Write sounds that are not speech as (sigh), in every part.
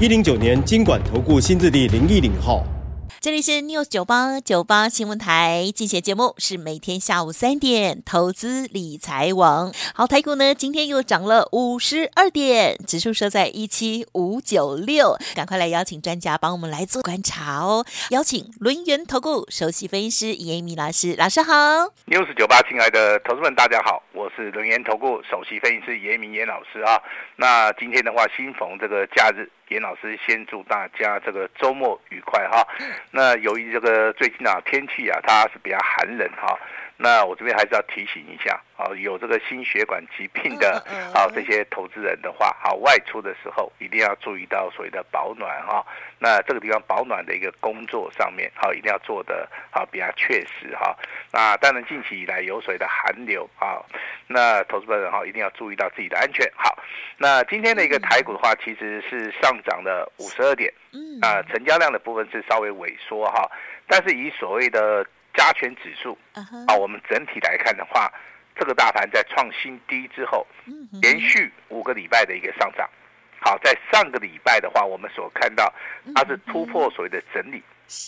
一零九年金管投顾新字第零一零号。这里是 News 九八九八新闻台，进行节目是每天下午三点，投资理财网。好，台股呢今天又涨了五十二点，指数收在一七五九六。赶快来邀请专家帮我们来做观察哦。邀请轮源投顾首席分析师严明老师，老师好。News 九八，亲爱的投资们，大家好，我是轮源投顾首席分析师严一民严老师啊。那今天的话，新逢这个假日。严老师先祝大家这个周末愉快哈。那由于这个最近啊天气啊它是比较寒冷哈。那我这边还是要提醒一下啊，有这个心血管疾病的啊这些投资人的话，好外出的时候一定要注意到所谓的保暖哈。那这个地方保暖的一个工作上面，好一定要做的啊比较确实哈。那当然近期以来有所谓的寒流啊，那投资人哈一定要注意到自己的安全。好，那今天的一个台股的话，其实是上涨了五十二点，嗯。啊成交量的部分是稍微萎缩哈，但是以所谓的加权指数啊，我们整体来看的话，这个大盘在创新低之后，连续五个礼拜的一个上涨。好，在上个礼拜的话，我们所看到它是突破所谓的整理，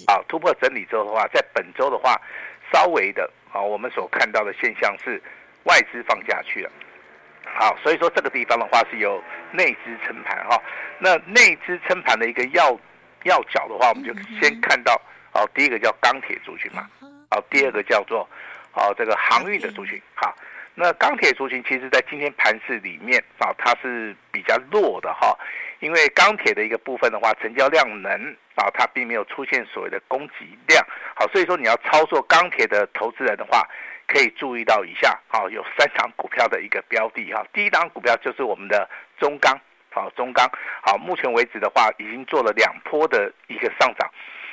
啊，突破整理之后的话，在本周的话，稍微的啊，我们所看到的现象是外资放下去了。好，所以说这个地方的话是由内资撑盘哈。那内资撑盘的一个要要角的话，我们就先看到哦，第一个叫钢铁族群嘛。好，第二个叫做，哦，这个航运的族群。好，那钢铁族群其实在今天盘市里面啊，它是比较弱的哈，因为钢铁的一个部分的话，成交量能啊，它并没有出现所谓的供给量。好，所以说你要操作钢铁的投资人的话，可以注意到以下，好，有三档股票的一个标的哈。第一档股票就是我们的中钢，好，中钢，好，目前为止的话，已经做了两波的一个上涨。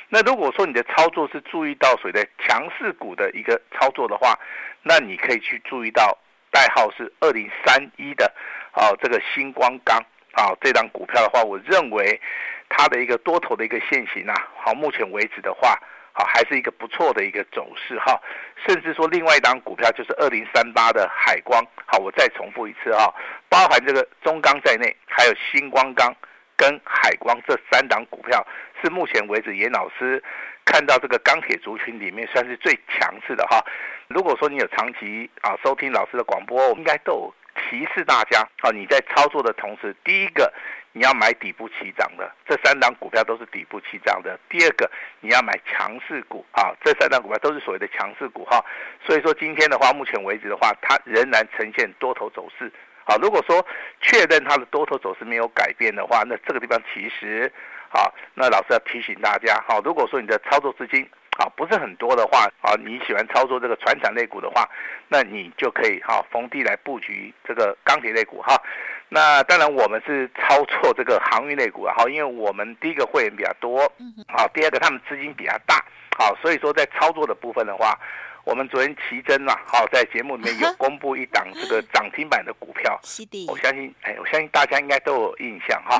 那如果说你的操作是注意到所谓的强势股的一个操作的话，那你可以去注意到代号是二零三一的，啊，这个星光钢啊，这档股票的话，我认为它的一个多头的一个线型啊，好，目前为止的话，好，还是一个不错的一个走势哈，甚至说另外一档股票就是二零三八的海光，好，我再重复一次哈，包含这个中钢在内，还有新光钢。跟海光这三档股票是目前为止严老师看到这个钢铁族群里面算是最强势的哈。如果说你有长期啊收听老师的广播，应该都有提示大家啊，你在操作的同时，第一个你要买底部起涨的，这三档股票都是底部起涨的；第二个你要买强势股啊，这三档股票都是所谓的强势股哈。所以说今天的话，目前为止的话，它仍然呈现多头走势。好，如果说确认它的多头走势没有改变的话，那这个地方其实，好，那老师要提醒大家，好，如果说你的操作资金啊不是很多的话，啊，你喜欢操作这个船产类股的话，那你就可以哈逢低来布局这个钢铁类股哈。那当然我们是操作这个航运类股啊，好，因为我们第一个会员比较多，好，第二个他们资金比较大，好，所以说在操作的部分的话。我们昨天奇珍啊，好，在节目里面有 (laughs) 公布一档这个涨停板的股票，(laughs) 我相信，哎，我相信大家应该都有印象哈，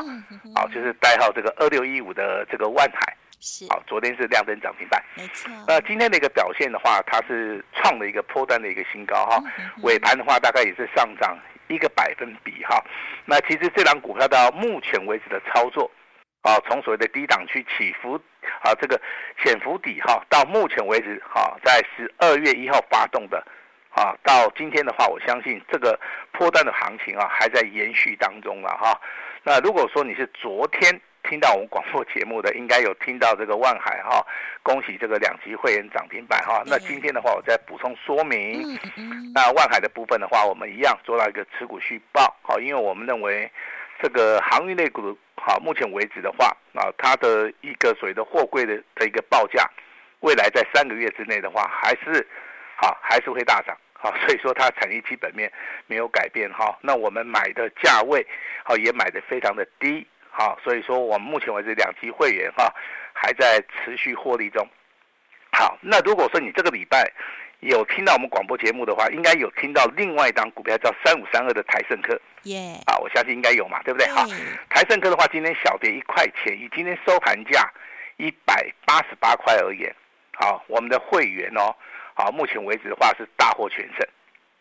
好，就是代号这个二六一五的这个万海，好，昨天是亮灯涨停板，没错。那今天的一个表现的话，它是创了一个破单的一个新高哈，尾盘的话大概也是上涨一个百分比哈。那其实这档股票到目前为止的操作。啊，从所谓的低档区起伏，啊，这个潜伏底哈，到目前为止哈，在十二月一号发动的，啊，到今天的话，我相信这个波段的行情啊，还在延续当中了哈。那如果说你是昨天听到我们广播节目的，应该有听到这个万海哈，恭喜这个两级会员涨停板哈。那今天的话，我再补充说明，那万海的部分的话，我们一样做到一个持股续报，好，因为我们认为这个航运类股。好，目前为止的话，啊，它的一个所谓的货柜的的一个报价，未来在三个月之内的话，还是，好，还是会大涨，好，(laughs) 所以说它产业基本面没有改变哈。那我们买的价位，好，也买的非常的低，好，所以说我们目前为止两期会员哈还在持续获利中。好，那如果说你这个礼拜有听到我们广播节目的话，应该有听到另外一档股票叫三五三二的台盛科。耶，啊，我相信应该有嘛，对不对？好，台盛科的话，今天小跌一块钱，以今天收盘价一百八十八块而言，好，我们的会员哦，好，目前为止的话是大获全胜，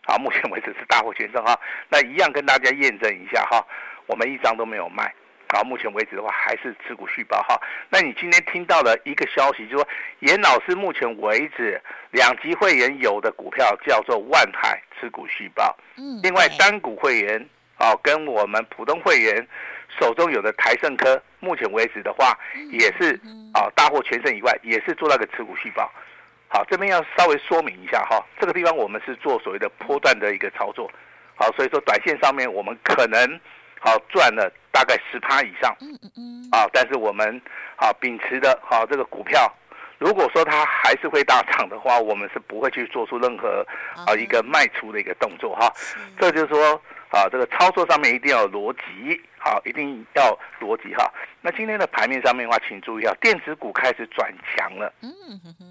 好，目前为止是大获全胜哈。那一样跟大家验证一下哈，我们一张都没有卖。好，目前为止的话还是持股续报哈。那你今天听到了一个消息，就是说严老师目前为止两级会员有的股票叫做万海持股续报，嗯，另外单股会员啊跟我们普通会员手中有的台盛科，目前为止的话也是啊大获全胜以外，也是做那个持股续报。好，这边要稍微说明一下哈，这个地方我们是做所谓的波段的一个操作，好，所以说短线上面我们可能。好赚了大概十趴以上，嗯嗯嗯，啊，但是我们啊秉持的好这个股票，如果说它还是会大涨的话，我们是不会去做出任何啊一个卖出的一个动作哈。这就是说啊，这个操作上面一定要有逻辑，好，一定要逻辑哈。那今天的盘面上面的话，请注意啊，电子股开始转强了，嗯，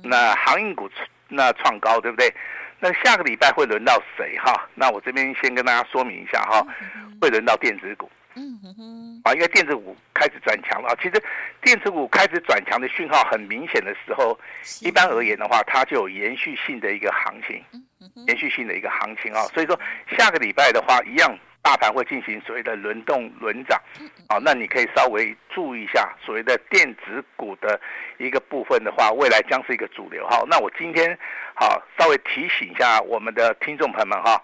那航运股那创高，对不对？那下个礼拜会轮到谁哈？那我这边先跟大家说明一下哈，会轮到电子股。嗯哼，啊，因为电子股开始转强了啊。其实电子股开始转强的讯号很明显的时候，一般而言的话，它就有延续性的一个行情，延续性的一个行情啊。所以说下个礼拜的话，一样。大盘会进行所谓的轮动轮涨，啊，那你可以稍微注意一下所谓的电子股的一个部分的话，未来将是一个主流哈。那我今天好稍微提醒一下我们的听众朋友们哈。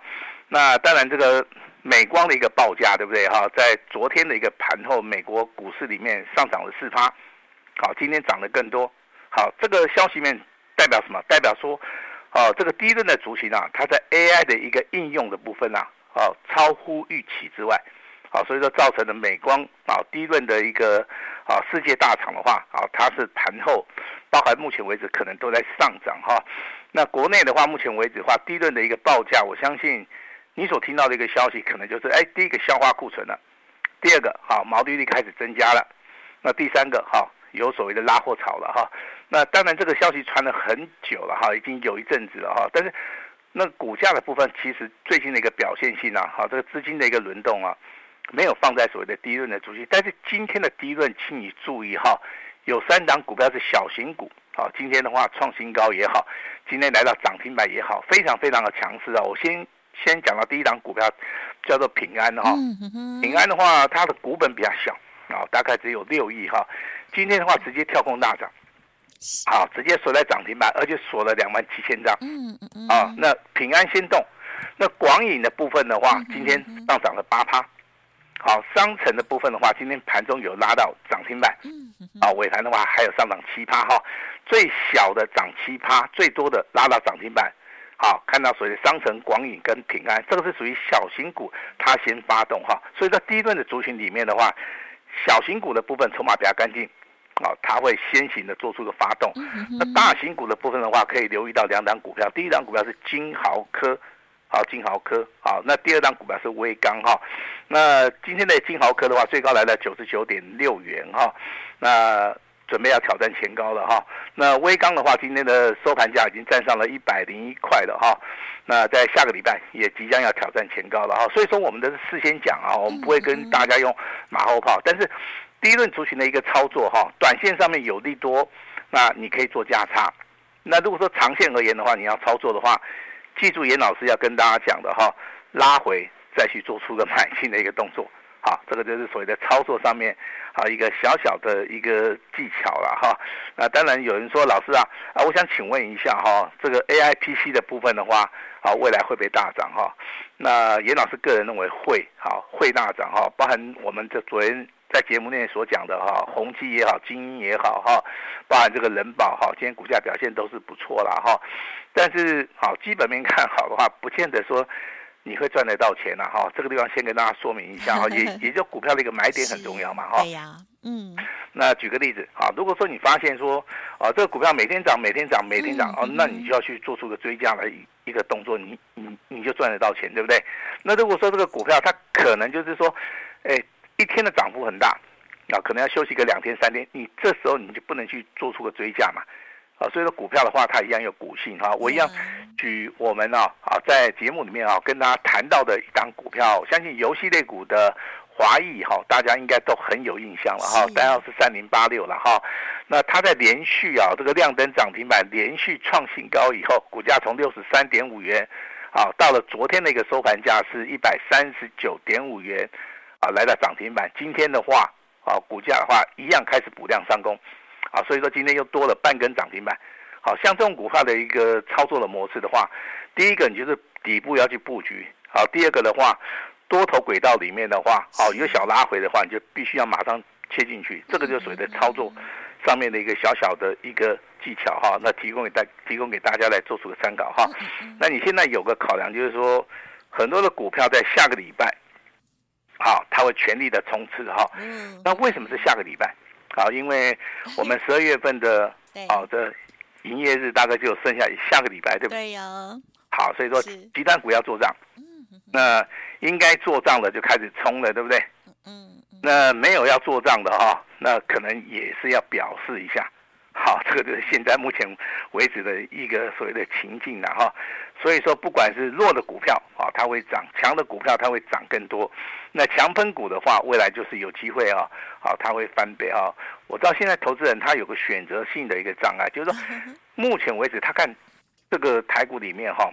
那当然这个美光的一个报价对不对哈？在昨天的一个盘后，美国股市里面上涨了四趴，好，今天涨得更多。好，这个消息面代表什么？代表说，哦，这个低润的族群啊，它在 AI 的一个应用的部分啊。哦，超乎预期之外，好，所以说造成了美光啊低润的一个啊世界大厂的话啊，它是盘后，包含目前为止可能都在上涨哈。那国内的话，目前为止的话，低润的一个报价，我相信你所听到的一个消息，可能就是哎，第一个消化库存了，第二个好毛利率开始增加了，那第三个哈有所谓的拉货潮了哈。那当然这个消息传了很久了哈，已经有一阵子了哈，但是。那股价的部分，其实最近的一个表现性啊，好，这个资金的一个轮动啊，没有放在所谓的低润的主题。但是今天的低润，请你注意哈，有三档股票是小型股，好，今天的话创新高也好，今天来到涨停板也好，非常非常的强势啊。我先先讲到第一档股票，叫做平安哈，平安的话，它的股本比较小啊，大概只有六亿哈，今天的话直接跳空大涨。好，直接锁在涨停板，而且锁了两万七千张。嗯嗯啊，那平安先动，那广影的部分的话，今天上涨了八趴。好，商城的部分的话，今天盘中有拉到涨停板。嗯嗯。啊，尾盘的话还有上涨七趴哈，最小的涨七趴，最多的拉到涨停板。好，看到所谓的商城、广影跟平安，这个是属于小型股，它先发动哈。所以在第一轮的族群里面的话，小型股的部分筹码比较干净。啊，它会先行的做出个发动。那大型股的部分的话，可以留意到两档股票。第一档股票是金豪科，好，金豪科，好。那第二档股票是威刚哈。那今天的金豪科的话，最高来到九十九点六元哈。那准备要挑战前高了哈。那威刚的话，今天的收盘价已经站上了一百零一块了哈。那在下个礼拜也即将要挑战前高了哈。所以说，我们都是事先讲啊，我们不会跟大家用马后炮，但是。第一轮族群的一个操作哈，短线上面有利多，那你可以做价差。那如果说长线而言的话，你要操作的话，记住严老师要跟大家讲的哈，拉回再去做出个买进的一个动作。啊，这个就是所谓的操作上面啊一个小小的一个技巧了哈。那当然有人说老师啊啊，我想请问一下哈，这个 AIPC 的部分的话啊，未来会不会大涨哈？那严老师个人认为会，好会大涨哈，包含我们这昨天。在节目内所讲的哈，宏基也好，精英也好哈，包含这个人保哈，今天股价表现都是不错啦哈。但是好基本面看好的话，不见得说你会赚得到钱呐哈。这个地方先跟大家说明一下哈，也 (laughs) 也就股票的一个买点很重要嘛哈。对呀，嗯。那举个例子啊，如果说你发现说啊，这个股票每天涨，每天涨，每天涨哦，那你就要去做出个追加的一一个动作，你你你就赚得到钱，对不对？那如果说这个股票它可能就是说，哎。一天的涨幅很大，啊，可能要休息个两天三天，你这时候你就不能去做出个追加嘛，啊，所以说股票的话，它一样有股性哈，我一样举我们啊啊在节目里面啊跟大家谈到的一档股票，相信游戏类股的华裔哈，大家应该都很有印象了哈，代号是三零八六了哈，那它在连续啊这个亮灯涨停板连续创新高以后，股价从六十三点五元啊到了昨天的一个收盘价是一百三十九点五元啊来到涨停板，今天的话。啊，股价的话一样开始补量上攻，啊，所以说今天又多了半根涨停板。好像这种股票的一个操作的模式的话，第一个你就是底部要去布局，好，第二个的话，多头轨道里面的话，好，有小拉回的话，你就必须要马上切进去，这个就是所谓的操作上面的一个小小的一个技巧哈，那提供给大提供给大家来做出个参考哈。那你现在有个考量就是说，很多的股票在下个礼拜。好，它会全力的冲刺哈。嗯。那为什么是下个礼拜？好，因为我们十二月份的 (laughs) 好的营业日大概就剩下下个礼拜，对不对？对呀。好，所以说集团股要做账。嗯。那应该做账的就开始冲了，对不对？嗯。那没有要做账的哈，那可能也是要表示一下。好，这个就是现在目前为止的一个所谓的情境了哈。所以说，不管是弱的股票啊，它会涨；强的股票它会涨更多。那强喷股的话，未来就是有机会啊，好，它会翻倍啊。我知道现在投资人他有个选择性的一个障碍，就是说，(laughs) 目前为止他看这个台股里面哈，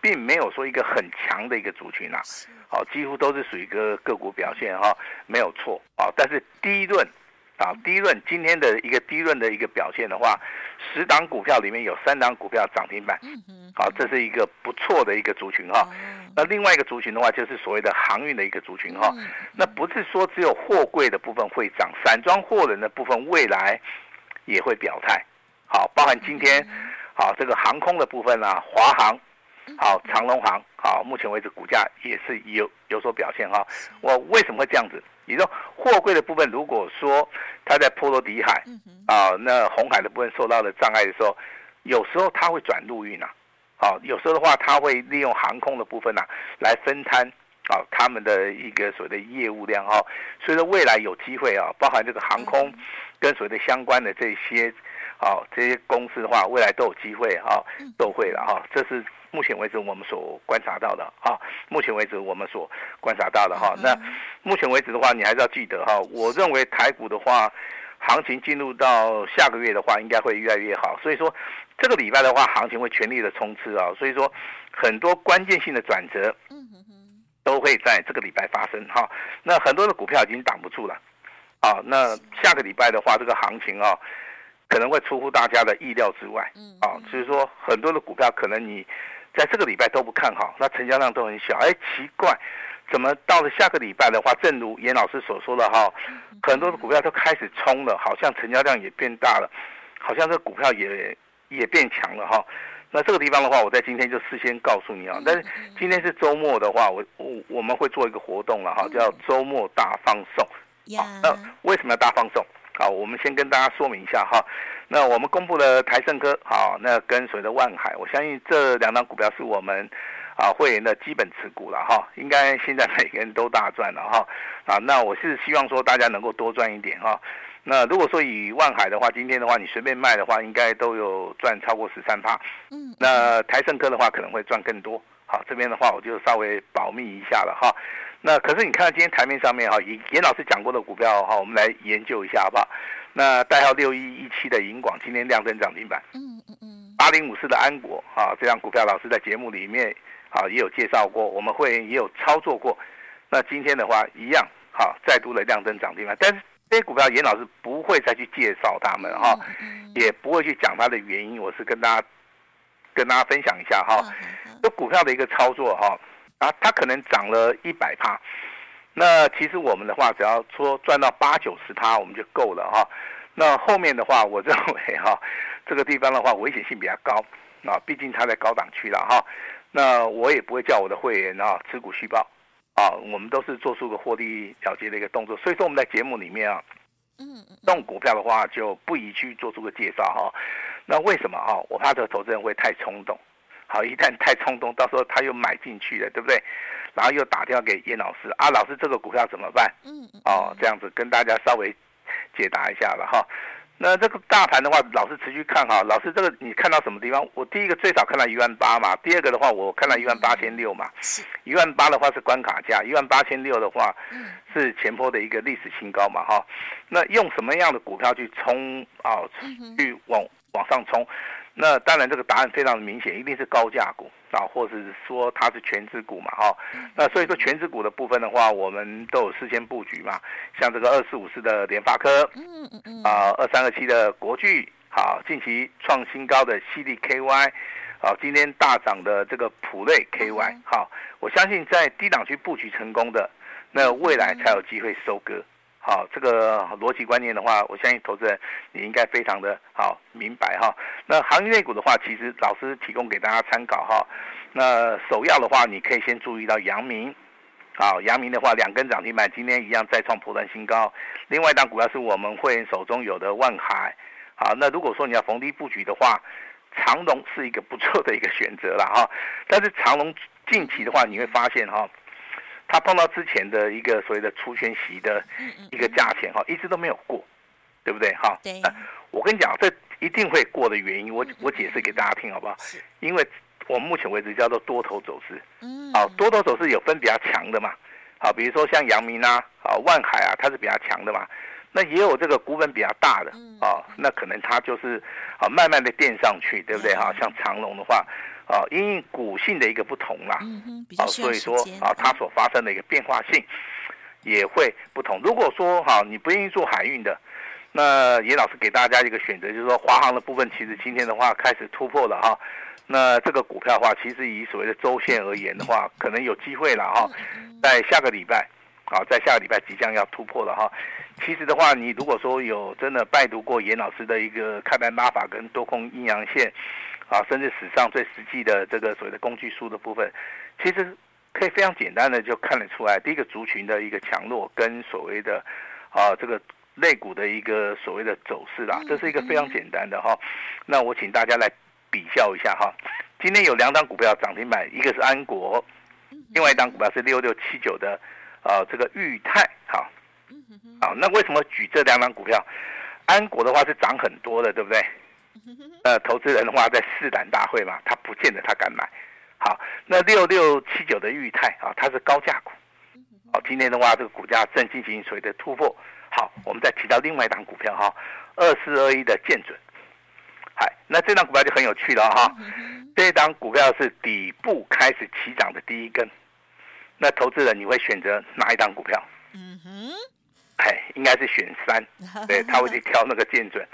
并没有说一个很强的一个族群啊，好，几乎都是属于一个个股表现哈，没有错啊。但是第一轮。啊，第一轮今天的一个第一轮的一个表现的话，十档股票里面有三档股票涨停板，好，这是一个不错的一个族群哈。那另外一个族群的话，就是所谓的航运的一个族群哈。那不是说只有货柜的部分会涨，散装货轮的部分未来也会表态。好，包含今天，好这个航空的部分啊，华航，好长隆航，好目前为止股价也是有有所表现哈。我为什么会这样子？你说货柜的部分，如果说它在波罗的海啊，那红海的部分受到了障碍的时候，有时候它会转陆运呐，啊，有时候的话，它会利用航空的部分呐、啊、来分摊啊他们的一个所谓的业务量哈，所以说未来有机会啊，包含这个航空跟所谓的相关的这些啊这些公司的话，未来都有机会哈都会了哈，这是。目前为止，我们所观察到的哈，目前为止我们所观察到的哈，那目前为止的话，你还是要记得哈，我认为台股的话，行情进入到下个月的话，应该会越来越好。所以说，这个礼拜的话，行情会全力的冲刺啊。所以说，很多关键性的转折，都会在这个礼拜发生哈。那很多的股票已经挡不住了，啊，那下个礼拜的话，这个行情啊，可能会出乎大家的意料之外，嗯啊，所以说很多的股票可能你。在这个礼拜都不看好，那成交量都很小。哎，奇怪，怎么到了下个礼拜的话，正如严老师所说的哈，很多的股票都开始冲了，好像成交量也变大了，好像这股票也也变强了哈。那这个地方的话，我在今天就事先告诉你啊。但是今天是周末的话，我我我们会做一个活动了哈，叫周末大放送。好，那为什么要大放送？好，我们先跟大家说明一下哈。那我们公布了台盛科，好，那跟随的万海，我相信这两档股票是我们啊会员的基本持股了哈，应该现在每个人都大赚了哈啊，那我是希望说大家能够多赚一点哈。那如果说以万海的话，今天的话你随便卖的话，应该都有赚超过十三趴。嗯，那台盛科的话可能会赚更多。好，这边的话我就稍微保密一下了哈。那可是你看到今天台面上面哈，严严老师讲过的股票哈，我们来研究一下好不好？那代号六一一七的银广今天亮灯涨停板，嗯嗯嗯，八零五四的安国啊，这张股票老师在节目里面啊也有介绍过，我们会也有操作过。那今天的话一样，好，再度的亮灯涨停板，但是这些股票严老师不会再去介绍他们哈，也不会去讲它的原因，我是跟大家跟大家分享一下哈，这股票的一个操作哈，啊，它可能涨了一百趴。那其实我们的话，只要说赚到八九十趴，我们就够了哈。那后面的话，我认为 (laughs) 哈，这个地方的话危险性比较高啊，毕竟它在高档区了哈。那我也不会叫我的会员啊持股续报啊，我们都是做出个获利了结的一个动作。所以说我们在节目里面啊，嗯，这种股票的话就不宜去做出个介绍哈。那为什么哈？我怕这个投资人会太冲动，好，一旦太冲动，到时候他又买进去了，对不对？然后又打电话给严老师啊，老师这个股票怎么办？嗯，哦，这样子跟大家稍微解答一下了哈。那这个大盘的话，老师持续看哈。老师，这个你看到什么地方？我第一个最少看到一万八嘛，第二个的话，我看到一万八千六嘛。一万八的话是关卡价，一万八千六的话是前坡的一个历史新高嘛哈。那用什么样的股票去冲啊？去往往上冲？那当然，这个答案非常的明显，一定是高价股啊，或者是说它是全值股嘛，哈。那所以说全值股的部分的话，我们都有事先布局嘛，像这个二四五四的联发科，嗯嗯啊，二三二七的国巨，好，近期创新高的矽力 KY，好，今天大涨的这个普瑞 KY，好，我相信在低档区布局成功的，那未来才有机会收割。好，这个逻辑观念的话，我相信投资人你应该非常的好明白哈。那行业内股的话，其实老师提供给大家参考哈。那首要的话，你可以先注意到阳明，好，阳明的话两根涨停板，今天一样再创波段新高。另外一档股票是我们会员手中有的万海，好，那如果说你要逢低布局的话，长荣是一个不错的一个选择了哈。但是长荣近期的话，你会发现哈。他碰到之前的一个所谓的除权息的一个价钱哈，一直都没有过，对不对哈？对。我跟你讲，这一定会过的原因，我我解释给大家听好不好？因为我们目前为止叫做多头走势。嗯。好，多头走势有分比较强的嘛？好，比如说像阳明啊、啊万海啊，它是比较强的嘛。那也有这个股本比较大的啊，那可能它就是啊慢慢的垫上去，对不对哈？像长龙的话。啊，因为股性的一个不同啦，啊，所以说啊，它所发生的一个变化性也会不同。如果说哈，你不愿意做海运的，那严老师给大家一个选择，就是说华航的部分，其实今天的话开始突破了哈。那这个股票的话，其实以所谓的周线而言的话，可能有机会了哈，在下个礼拜，啊，在下个礼拜即将要突破了哈。其实的话，你如果说有真的拜读过严老师的一个开盘八法跟多空阴阳线。啊，甚至史上最实际的这个所谓的工具书的部分，其实可以非常简单的就看得出来，第一个族群的一个强弱跟所谓的啊这个类股的一个所谓的走势啦，这是一个非常简单的哈。那我请大家来比较一下哈。今天有两档股票涨停板，一个是安国，另外一档股票是六六七九的啊这个裕泰。哈，好，那为什么举这两档股票？安国的话是涨很多的，对不对？呃，投资人的话在试胆大会嘛，他不见得他敢买。好，那六六七九的裕泰啊，它是高价股。好，今天的话这个股价正进行所谓的突破。好，我们再提到另外一档股票哈，二四二一的建准。嗨，那这档股票就很有趣了哈。这档股票是底部开始起涨的第一根。那投资人你会选择哪一档股票？嗯哼，哎，应该是选三。对，他会去挑那个建准。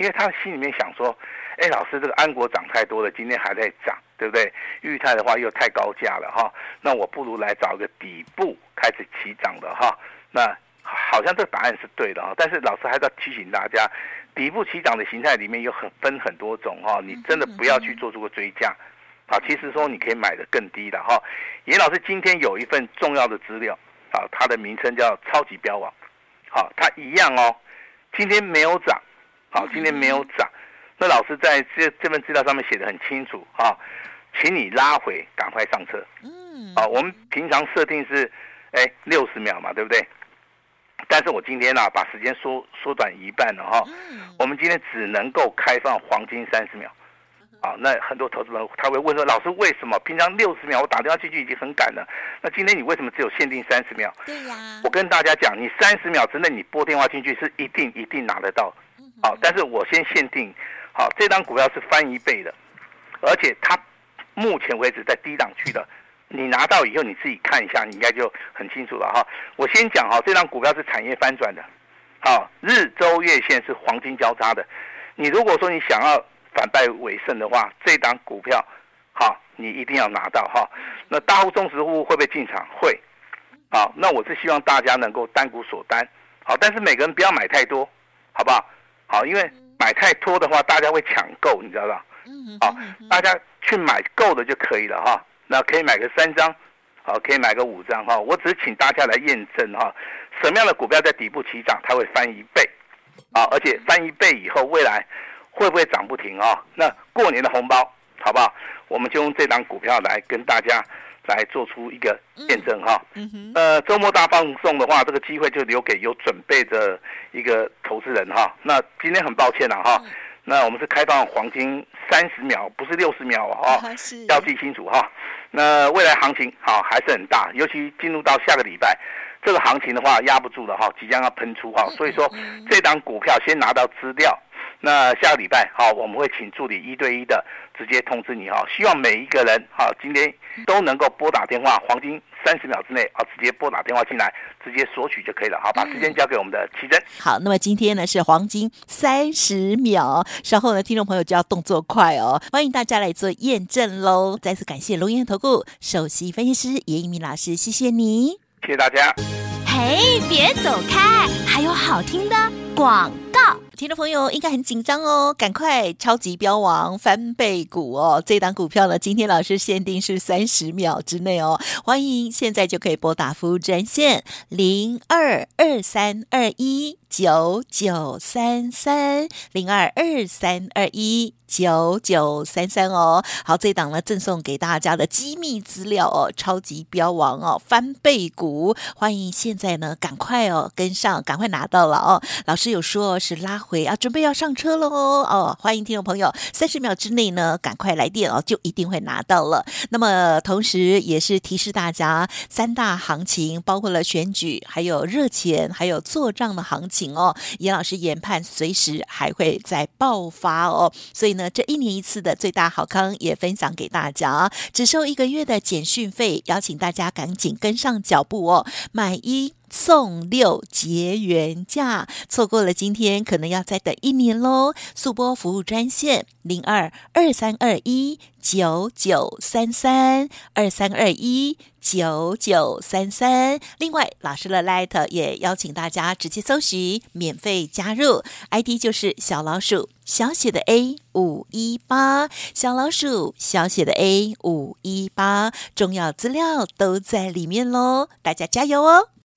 因为他心里面想说，哎，老师，这个安国涨太多了，今天还在涨，对不对？裕泰的话又太高价了哈，那我不如来找一个底部开始起涨的哈。那好像这个答案是对的哈，但是老师还是要提醒大家，底部起涨的形态里面有很分很多种哈，你真的不要去做出个追加啊。其实说你可以买的更低的哈。严老师今天有一份重要的资料啊，它的名称叫超级标王，好，它一样哦，今天没有涨。好，今天没有涨，那老师在这这份资料上面写的很清楚啊，请你拉回，赶快上车。嗯，啊，我们平常设定是，哎，六十秒嘛，对不对？但是我今天呢、啊，把时间缩缩短一半了哈。我们今天只能够开放黄金三十秒。啊，那很多投资人他会问说，老师为什么平常六十秒我打电话进去已经很赶了，那今天你为什么只有限定三十秒？对呀。我跟大家讲，你三十秒之内你拨电话进去是一定一定拿得到。好，但是我先限定，好，这张股票是翻一倍的，而且它目前为止在低档区的，你拿到以后你自己看一下，你应该就很清楚了哈。我先讲哈，这张股票是产业翻转的，好，日周月线是黄金交叉的，你如果说你想要反败为胜的话，这张股票，好，你一定要拿到哈。那大户、中实户会不会进场？会，好，那我是希望大家能够单股锁单，好，但是每个人不要买太多，好不好？好，因为买太多的话，大家会抢购，你知道吧？嗯好，大家去买够的就可以了哈。那可以买个三张，好，可以买个五张哈。我只是请大家来验证哈，什么样的股票在底部起涨，它会翻一倍，啊，而且翻一倍以后，未来会不会涨不停啊？那过年的红包，好不好？我们就用这档股票来跟大家来做出一个验证哈。呃，周末大放送的话，这个机会就留给有准备的一个投资人哈。那今天很抱歉了哈，那我们是开放黄金三十秒，不是六十秒哈，要记清楚哈。那未来行情好还是很大，尤其进入到下个礼拜，这个行情的话压不住了哈，即将要喷出哈。所以说，这档股票先拿到资料。那下个礼拜好，我们会请助理一对一的直接通知你哈。希望每一个人好，今天都能够拨打电话，黄金三十秒之内啊，直接拨打电话进来，直接索取就可以了。好，把时间交给我们的奇珍。好，那么今天呢是黄金三十秒，稍后呢听众朋友就要动作快哦，欢迎大家来做验证喽。再次感谢龙岩投顾首席分析师严一鸣老师，谢谢你，谢谢大家。嘿，别走开，还有好听的广告。听众朋友应该很紧张哦，赶快超级标王翻倍股哦！这档股票呢，今天老师限定是三十秒之内哦，欢迎现在就可以拨打服务专线零二二三二一九九三三零二二三二一九九三三哦。好，这档呢赠送给大家的机密资料哦，超级标王哦，翻倍股，欢迎现在呢赶快哦跟上，赶快拿到了哦。老师有说是拉。会啊，准备要上车了哦！欢迎听众朋友，三十秒之内呢，赶快来电哦，就一定会拿到了。那么，同时也是提示大家，三大行情包括了选举、还有热钱、还有做账的行情哦。严老师研判，随时还会再爆发哦。所以呢，这一年一次的最大好康也分享给大家，只收一个月的简讯费，邀请大家赶紧跟上脚步哦，买一。送六结缘价，错过了今天，可能要再等一年喽。速播服务专线零二二三二一九九三三二三二一九九三三。另外，老师的 Light 也邀请大家直接搜寻，免费加入，ID 就是小老鼠小写的 A 五一八，小老鼠小写的 A 五一八，重要资料都在里面喽，大家加油哦！